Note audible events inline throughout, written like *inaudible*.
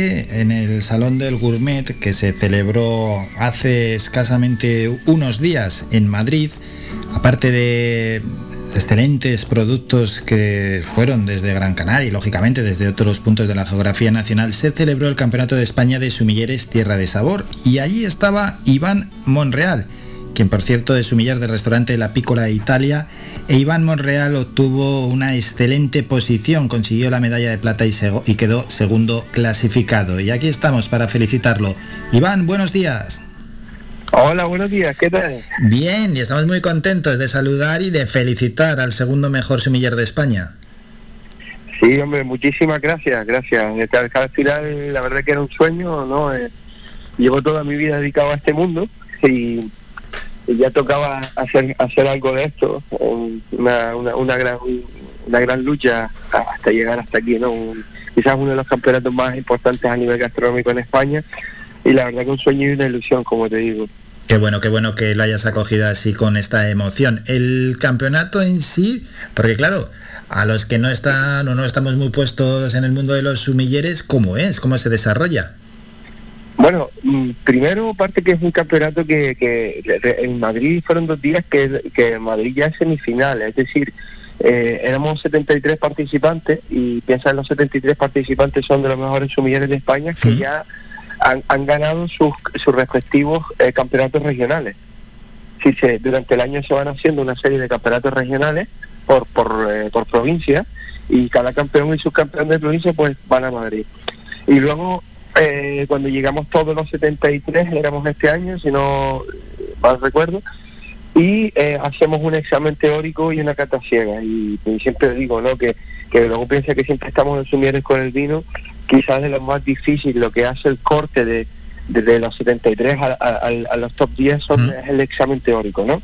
en el Salón del Gourmet que se celebró hace escasamente unos días en Madrid, aparte de excelentes productos que fueron desde Gran Canaria y lógicamente desde otros puntos de la geografía nacional, se celebró el Campeonato de España de Sumilleres Tierra de Sabor. Y allí estaba Iván Monreal, quien por cierto de sumillar del restaurante La Pícola Italia e Iván Monreal obtuvo una excelente posición, consiguió la medalla de plata y, y quedó segundo clasificado. Y aquí estamos para felicitarlo. Iván, buenos días. Hola, buenos días, ¿qué tal? Bien, y estamos muy contentos de saludar y de felicitar al segundo mejor sumiller de España. Sí, hombre, muchísimas gracias, gracias. Al final, la verdad que era un sueño, ¿no? Eh, llevo toda mi vida dedicado a este mundo y ya tocaba hacer hacer algo de esto, una, una, gran una gran lucha hasta llegar hasta aquí, ¿no? quizás uno de los campeonatos más importantes a nivel gastronómico en España y la verdad que un sueño y una ilusión, como te digo. Qué bueno, qué bueno que la hayas acogido así con esta emoción. El campeonato en sí, porque claro, a los que no están o no estamos muy puestos en el mundo de los sumilleres, ¿cómo es? ¿Cómo se desarrolla? Bueno, mm, primero parte que es un campeonato que, que en Madrid fueron dos días que, que Madrid ya es semifinal, es decir, eh, éramos 73 participantes y piensa en los 73 participantes son de los mejores sumilleres de España que ya han, ganado sus, sus respectivos eh, campeonatos regionales. Si se, durante el año se van haciendo una serie de campeonatos regionales por, por, eh, por provincia y cada campeón y subcampeón de provincia pues van a Madrid. Y luego eh, cuando llegamos todos los 73, éramos este año, si no mal recuerdo, y eh, hacemos un examen teórico y una cata ciega. Y, siempre digo, ¿no? Que, que luego piensa que siempre estamos en sumieres con el vino, quizás de lo más difícil, lo que hace el corte de, de, los 73 a, a, los top 10 son, es el examen teórico, ¿no?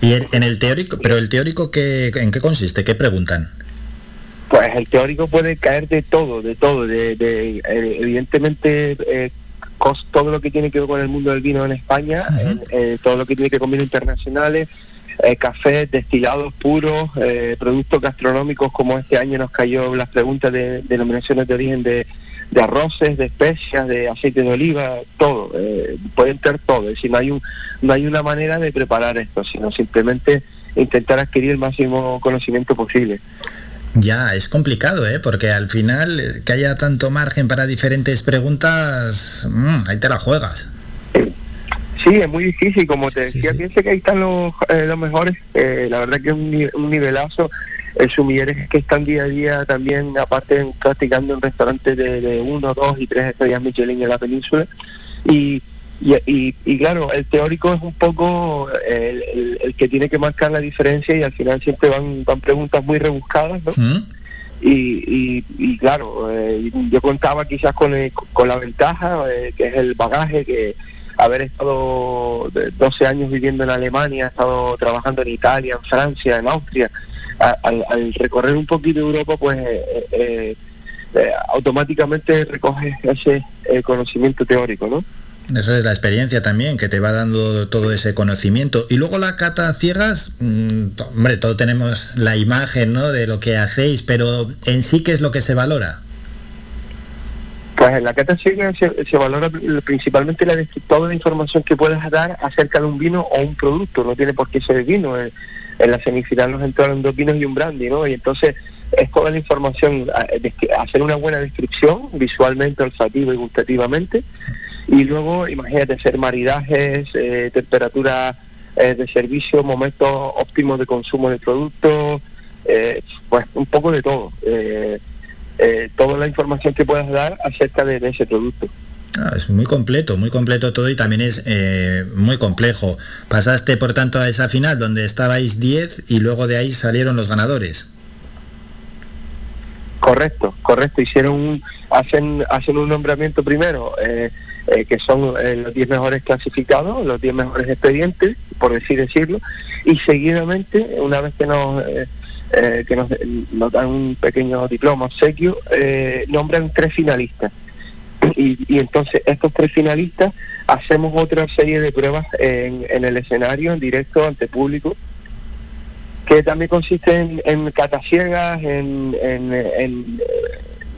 Y en, el teórico, pero el teórico, ¿qué, ¿en qué consiste? ¿Qué preguntan? Pues el teórico puede caer de todo, de todo, de, de eh, evidentemente eh, todo lo que tiene que ver con el mundo del vino en España, eh, todo lo que tiene que ver con vinos internacionales, cafés, destilados puros, productos gastronómicos como este año nos cayó las preguntas de denominaciones de origen de, de arroces, de especias, de aceite de oliva, todo, pueden ser todo, es decir, no hay, un, no hay una manera de preparar esto, sino simplemente intentar adquirir el máximo conocimiento posible. Ya, es complicado, ¿eh? Porque al final, eh, que haya tanto margen para diferentes preguntas, mmm, ahí te la juegas. Sí, es muy difícil, como te decía, piense que ahí están los, eh, los mejores, eh, la verdad que es un, nivelazo, el sumilleres que están día a día también, aparte practicando en restaurantes de, de uno, dos y tres estrellas Michelin en la península, y y, y, claro, el teórico es un poco el, el, que tiene que marcar la diferencia y al final siempre van, van preguntas muy rebuscadas, ¿no? Y, y, claro, eh, yo contaba quizás con, con la ventaja, eh, que es el bagaje, que haber estado 12 años viviendo en Alemania, he estado trabajando en Italia, en Francia, en Austria, al, al, recorrer un poquito Europa, pues eh, automáticamente recoges ese conocimiento teórico, ¿no? Eso es la experiencia también, que te va dando todo ese conocimiento. Y luego la cata ciegas, mm, hombre, todos tenemos la imagen ¿no? de lo que hacéis, pero en sí, ¿qué es lo que se valora? Pues en la cata ciega se, valora principalmente la, toda la información que puedas dar acerca de un vino o un producto, no tiene por qué ser vino. En, la semifinal nos entraron dos vinos y un brandy, ¿no? Y entonces es toda la información, hacer una buena descripción visualmente, olfativa y gustativamente y luego, imagínate, hacer maridajes, eh, temperatura eh, de servicio, momentos óptimos de consumo del producto, eh, pues un poco de todo. toda la información que puedas dar acerca de, ese producto. Ah, es muy completo, muy completo todo y también es muy complejo. Pasaste, por tanto, a esa final donde estabais 10 y luego de ahí salieron los ganadores. Correcto, correcto. Hicieron un, hacen, hacen un nombramiento primero. Eh, eh, que son eh, los 10 mejores clasificados, los 10 mejores expedientes, por así decirlo, y seguidamente, una vez que nos, eh, que nos, dan un pequeño diploma obsequio, nombran tres finalistas. Y, entonces estos tres finalistas hacemos otra serie de pruebas en, en el escenario, en directo, ante público, que también consiste en, en cataciegas, en, en, en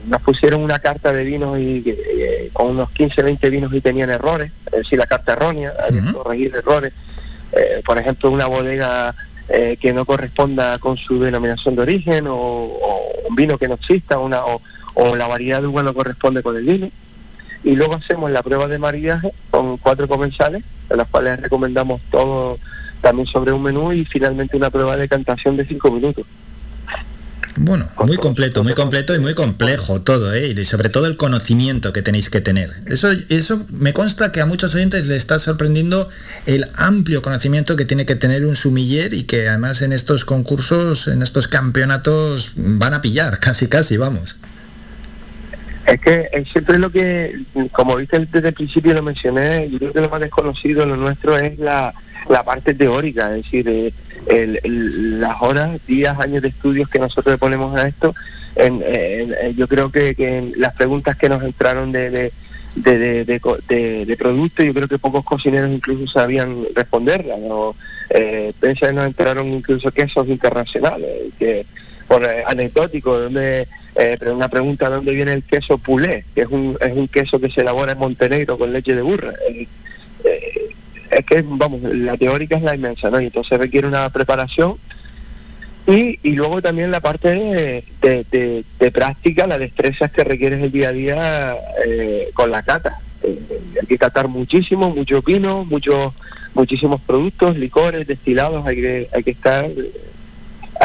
nos pusieron una carta de vinos y eh, con unos 15, 20 vinos y tenían errores, es decir, la carta errónea, hay que corregir errores. Eh, por ejemplo, una bodega que no corresponda con su denominación de origen o, un vino que no exista una, o, la variedad de uva no corresponde con el vino. Y luego hacemos la prueba de maridaje con cuatro comensales, de las cuales recomendamos todo también sobre un menú y finalmente una prueba de cantación de cinco minutos. Bueno, muy completo, muy completo y muy complejo todo, ¿eh? Y sobre todo el conocimiento que tenéis que tener. Eso, eso me consta que a muchos oyentes le está sorprendiendo el amplio conocimiento que tiene que tener un sumiller y que además en estos concursos, en estos campeonatos, van a pillar, *laughs* casi casi, vamos. Es que siempre lo que, como viste desde el principio lo mencioné, yo creo que lo más desconocido lo nuestro es la, la parte teórica, es decir, eh, las horas, días, años de estudios que nosotros le ponemos a esto, en, yo creo que, las preguntas que nos entraron de, de de, de, producto, yo creo que pocos cocineros incluso sabían responderlas. ¿no? Eh, nos entraron incluso quesos internacionales, que por eh, anecdótico, donde, eh, una pregunta, ¿dónde viene el queso pulé? Que es un, es un queso que se elabora en Montenegro con leche de burra. Eh, es que, vamos, la teórica es la inmensa, ¿no? Y entonces requiere una preparación y, y luego también la parte de, de, práctica, la destreza que requieres el día a día eh, con la cata. Eh, hay que catar muchísimo, mucho vino, muchos muchísimos productos, licores, destilados, hay que, hay que estar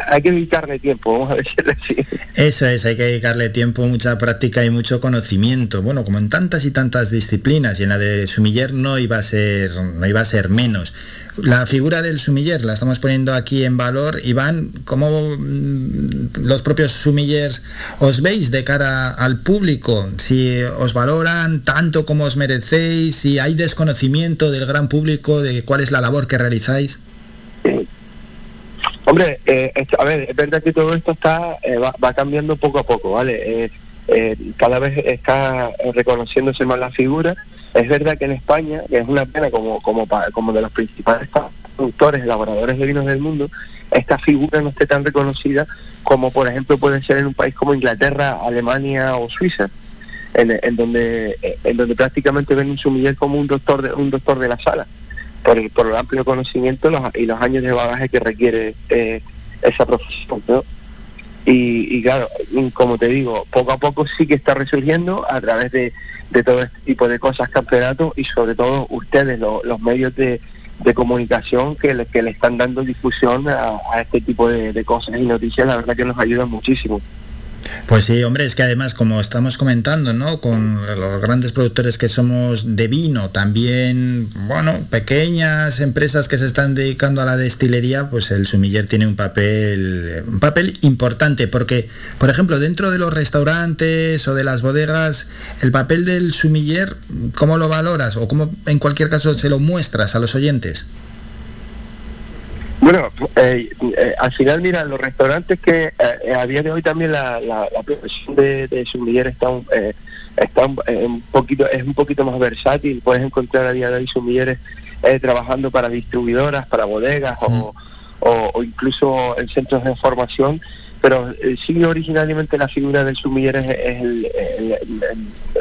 hay que dedicarle tiempo, vamos a decirlo así. Eso es, hay que dedicarle tiempo, mucha práctica y mucho conocimiento. Bueno, como en tantas y tantas disciplinas, y en la de sumiller no iba a ser, no iba a ser menos. La figura del sumiller la estamos poniendo aquí en valor. Iván, ¿cómo mm, los propios sumillers os veis de cara al público? Si os valoran tanto como os merecéis, si hay desconocimiento del gran público de cuál es la labor que realizáis. Hombre, eh, a ver, es verdad que todo esto está eh, va, cambiando poco a poco, ¿vale? Eh, cada vez está reconociéndose más la figura. Es verdad que en España, que es una pena como, como, como de los principales productores, elaboradores de vinos del mundo, esta figura no esté tan reconocida como por ejemplo puede ser en un país como Inglaterra, Alemania o Suiza, en, donde en donde prácticamente ven un sumiller como un doctor de, un doctor de la sala por el, por el amplio conocimiento y los años de bagaje que requiere eh, esa profesión. Y, claro, como te digo, poco a poco sí que está resurgiendo a través de, todo este tipo de cosas, campeonatos y sobre todo ustedes, los medios de, comunicación que le, que le están dando difusión a, este tipo de, de, cosas y noticias, la verdad que nos ayudan muchísimo. Pues sí, hombre, es que además, como estamos comentando, ¿no? Con los grandes productores que somos de vino, también, bueno, pequeñas empresas que se están dedicando a la destilería, pues el sumiller tiene un papel, un papel importante, porque, por ejemplo, dentro de los restaurantes o de las bodegas, el papel del sumiller, ¿cómo lo valoras? O cómo, en cualquier caso, se lo muestras a los oyentes? Bueno, eh, eh, al final, mira, los restaurantes que eh, a día de hoy también la, la, profesión de, de sumiller está, está un, poquito, es un poquito más versátil. Puedes encontrar a día de hoy sumilleres trabajando para distribuidoras, para bodegas o, o, incluso en centros de formación. Pero sí, originalmente la figura del sumiller es, el,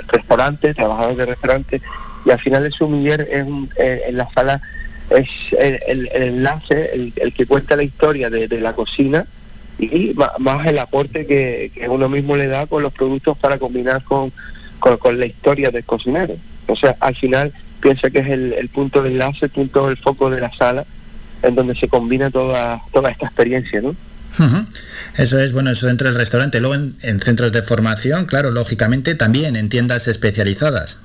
restaurante, trabajador de restaurante, y al final el sumiller es en la sala es el, enlace, el, que cuenta la historia de, la cocina y más, el aporte que, uno mismo le da con los productos para combinar con, con, la historia del cocinero. O sea, al final piensa que es el, punto de enlace, el punto del foco de la sala, en donde se combina toda, toda esta experiencia, ¿no? Eso es, bueno, eso dentro del restaurante. Luego en, centros de formación, claro, lógicamente también en tiendas especializadas.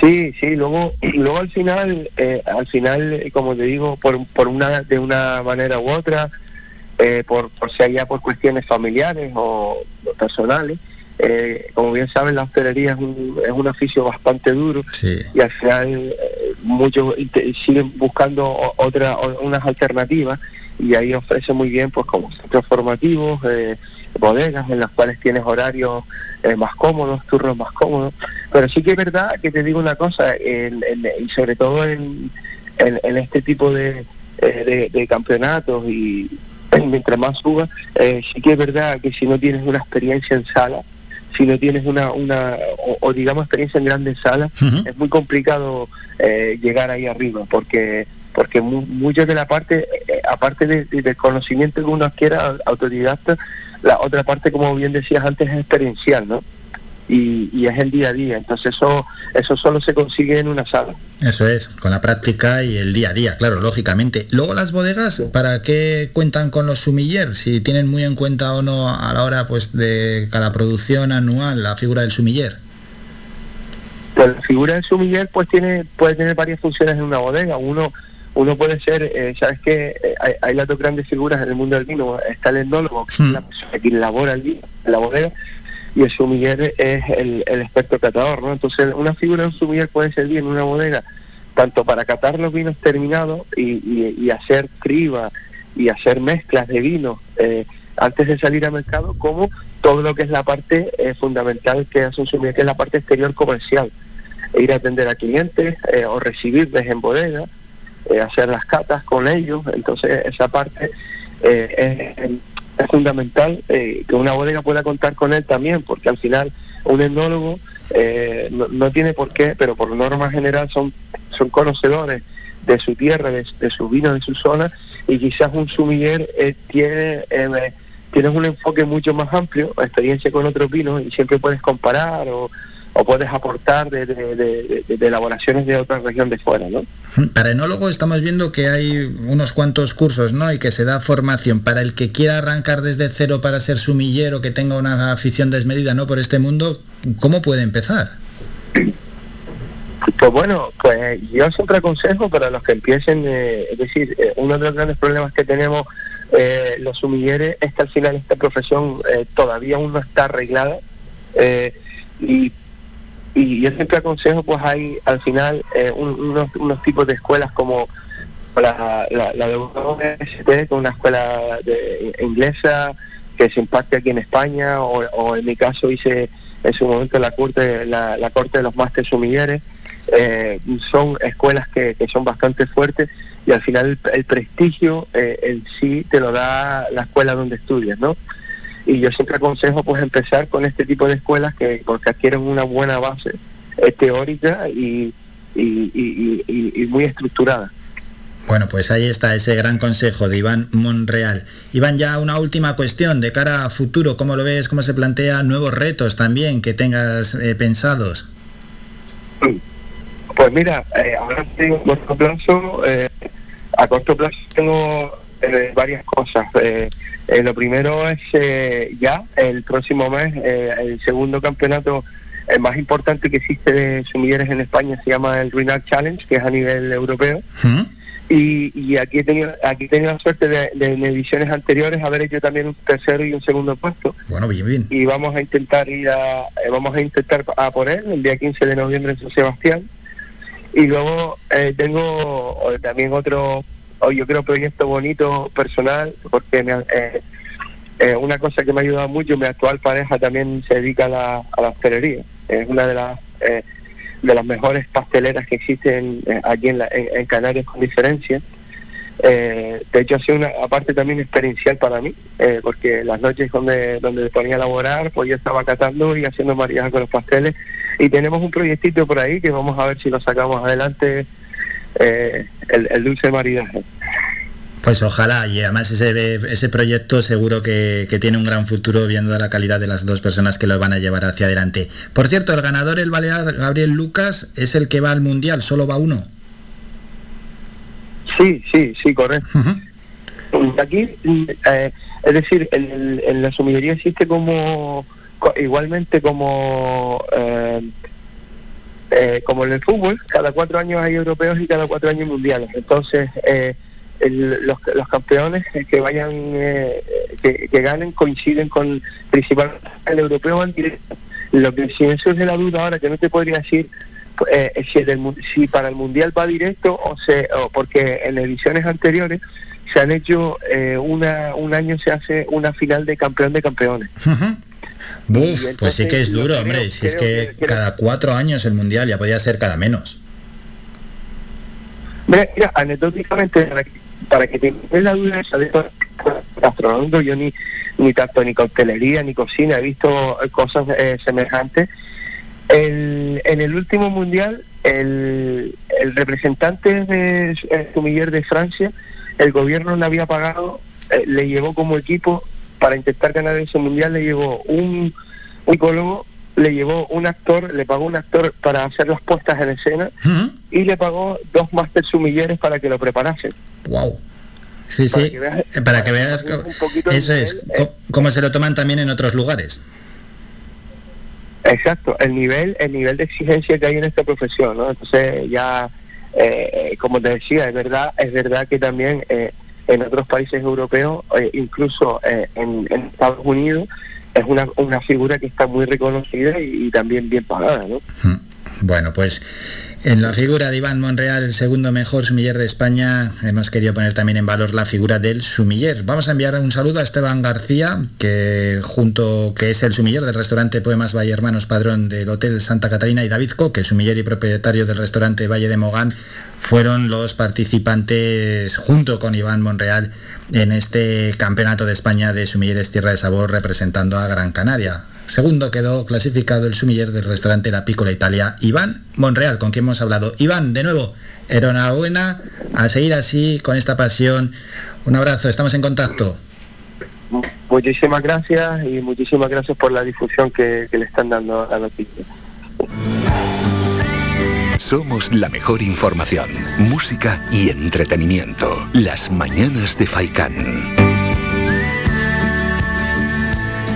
Sí, sí, luego, *clears throat* luego al final, eh, al final, eh, como te digo, por, por una, de una manera u otra, eh, por, por si haya por cuestiones familiares o, personales, como bien saben, la hostelería es un, es un oficio bastante duro y al final muchos siguen buscando otra, unas alternativas y ahí ofrece muy bien, pues como centros formativos, bodegas en las cuales tienes horarios eh, más cómodos, turnos más cómodos. Pero sí que es verdad que te digo una cosa, y sobre todo en, en, este tipo de, eh, de, campeonatos y, mientras más suba, eh, sí que es verdad que si no tienes una experiencia en sala, si no tienes una, una o, digamos experiencia en grandes salas, es muy complicado eh, llegar ahí arriba, porque porque muchas de la parte, eh, aparte del conocimiento que uno adquiera autodidacta, la otra parte, como bien decías antes, es experiencial, ¿no? y, es el día a día. Entonces eso, eso solo se consigue en una sala. Eso es, con la práctica y el día a día, claro, lógicamente. Luego las bodegas, ¿para qué cuentan con los sumiller? Si tienen muy en cuenta o no a la hora pues de cada producción anual la figura del sumiller. Pues la figura del sumiller pues tiene, puede tener varias funciones en una bodega. Uno uno puede ser, eh, sabes que eh, hay, las dos grandes figuras en el mundo del vino, está el etnólogo, que es la persona que elabora el vino la bodega, y el sumiller es el, experto catador, ¿no? Entonces, una figura de un sumiller puede servir en una bodega tanto para catar los vinos terminados y, hacer criba y hacer mezclas de vinos eh, antes de salir al mercado, como todo lo que es la parte eh, fundamental que hace un sumiller, que es la parte exterior comercial. E ir a atender a clientes eh, o recibirles en bodega, hacer las catas con ellos. Entonces, esa parte es es fundamental eh, que una bodega pueda contar con él también, porque al final un etnólogo eh, no, tiene por qué, pero por norma general son, son conocedores de su tierra, de, su vino, de su zona, y quizás un sumiller eh, tiene, tienes un enfoque mucho más amplio, experiencia con otros vinos, y siempre puedes comparar o, o puedes aportar de, de, elaboraciones de otra región de fuera, ¿no? Para enólogo estamos viendo que hay unos cuantos cursos, ¿no? Y que se da formación para el que quiera arrancar desde cero para ser sumillero, que tenga una afición desmedida, ¿no? Por este mundo, ¿cómo puede empezar? Pues bueno, pues yo siempre aconsejo para los que empiecen, eh, es decir, eh, uno de los grandes problemas que tenemos eh, los sumilleres es que al final esta profesión todavía aún no está arreglada y y yo siempre aconsejo, pues hay al final eh, unos, unos tipos de escuelas como la, la, de UNST, que es una escuela de, inglesa que se impacte aquí en España, o, en mi caso hice en su momento la corte, la, la corte de los másteres sumilleres, eh, son escuelas que, que, son bastante fuertes y al final el, prestigio eh, en sí te lo da la escuela donde estudias, ¿no? Y yo siempre aconsejo pues empezar con este tipo de escuelas que porque adquieren una buena base eh, teórica y, y, muy estructurada. Bueno, pues ahí está ese gran consejo de Iván Monreal. Iván, ya una última cuestión de cara a futuro, ¿cómo lo ves? ¿Cómo se plantea nuevos retos también que tengas eh, pensados? Pues mira, eh, ahora tengo a corto plazo, a corto plazo tengo varias cosas. Eh, lo primero es eh, ya el próximo mes, eh, el segundo campeonato más importante que existe de sumilleres en España se llama el Ruinard Challenge, que es a nivel europeo. Y, aquí he tenido aquí he tenido la suerte de, en ediciones anteriores haber hecho también un tercero y un segundo puesto. Bueno, bien, bien. Y vamos a intentar ir a vamos a intentar a por él el día 15 de noviembre en San Sebastián. Y luego tengo también otro yo creo proyecto bonito personal, porque me, eh, eh, una cosa que me ha ayudado mucho, mi actual pareja también se dedica a la, a la hostelería. Es una de las eh, de las mejores pasteleras que existen aquí en, en, Canarias con diferencia. de hecho, ha sido una parte también experiencial para mí, porque las noches donde, donde ponía a laborar, pues yo estaba catando y haciendo mariaje con los pasteles. Y tenemos un proyectito por ahí que vamos a ver si lo sacamos adelante eh, el, dulce maridaje. Pues ojalá, y además ese, ese proyecto seguro que, tiene un gran futuro viendo la calidad de las dos personas que lo van a llevar hacia adelante. Por cierto, el ganador, el Balear Gabriel Lucas, es el que va al Mundial, solo va uno. Sí, sí, sí, correcto. Aquí, eh, es decir, en, la sumillería existe como, igualmente como... Eh, eh, como en el fútbol, cada cuatro años hay europeos y cada cuatro años mundiales. Entonces, eh, los, los, campeones que vayan, eh, que, ganen coinciden con principalmente el europeo en directo. Lo que si es de la duda ahora, que no te podría decir si, si, para el mundial va directo o, se, o porque en ediciones anteriores se han hecho una, un año se hace una final de campeón de campeones pues sí que es duro, hombre. si es que, cada cuatro años el mundial ya podía ser cada menos. Mira, anecdóticamente, para que, que la duda esa de gastronómico, yo ni, ni tanto ni coctelería ni cocina, he visto cosas eh, semejantes. El, en el último mundial, el, el representante de Sumiller de Francia, el gobierno le había pagado, eh, le llevó como equipo para intentar ganar ese mundial, le llevó un psicólogo le llevó un actor, le pagó un actor para hacer las puestas en escena y le pagó dos máster sumilleres para que lo preparasen. Wow. Sí, sí, para que veas, *laughs* eso es, eh, cómo se lo toman también en otros lugares. Exacto, el nivel, el nivel de exigencia que hay en esta profesión, ¿no? Entonces ya, eh, como te decía, es verdad, es verdad que también eh, en otros países europeos, incluso en, Estados Unidos, es una, una figura que está muy reconocida y, también bien pagada, ¿no? Hmm. Bueno, pues en la figura de Iván Monreal, el segundo mejor sumiller de España, hemos querido poner también en valor la figura del sumiller. Vamos a enviar un saludo a Esteban García, que junto que es el sumiller del restaurante Poemas Valle Hermanos, padrón del Hotel Santa Catarina, y David Coque, sumiller y propietario del restaurante Valle de Mogán, fueron los participantes junto con Iván Monreal en este Campeonato de España de Sumilleres Tierra de Sabor representando a Gran Canaria. Segundo quedó clasificado el sumiller del restaurante La Piccola Italia, Iván Monreal, con quien hemos hablado. Iván, de nuevo, enhorabuena, a seguir así, con esta pasión. Un abrazo, estamos en contacto. Muchísimas gracias y muchísimas gracias por la difusión que, le están dando a la noticia. Somos la mejor información, música y entretenimiento. Las mañanas de Faikán.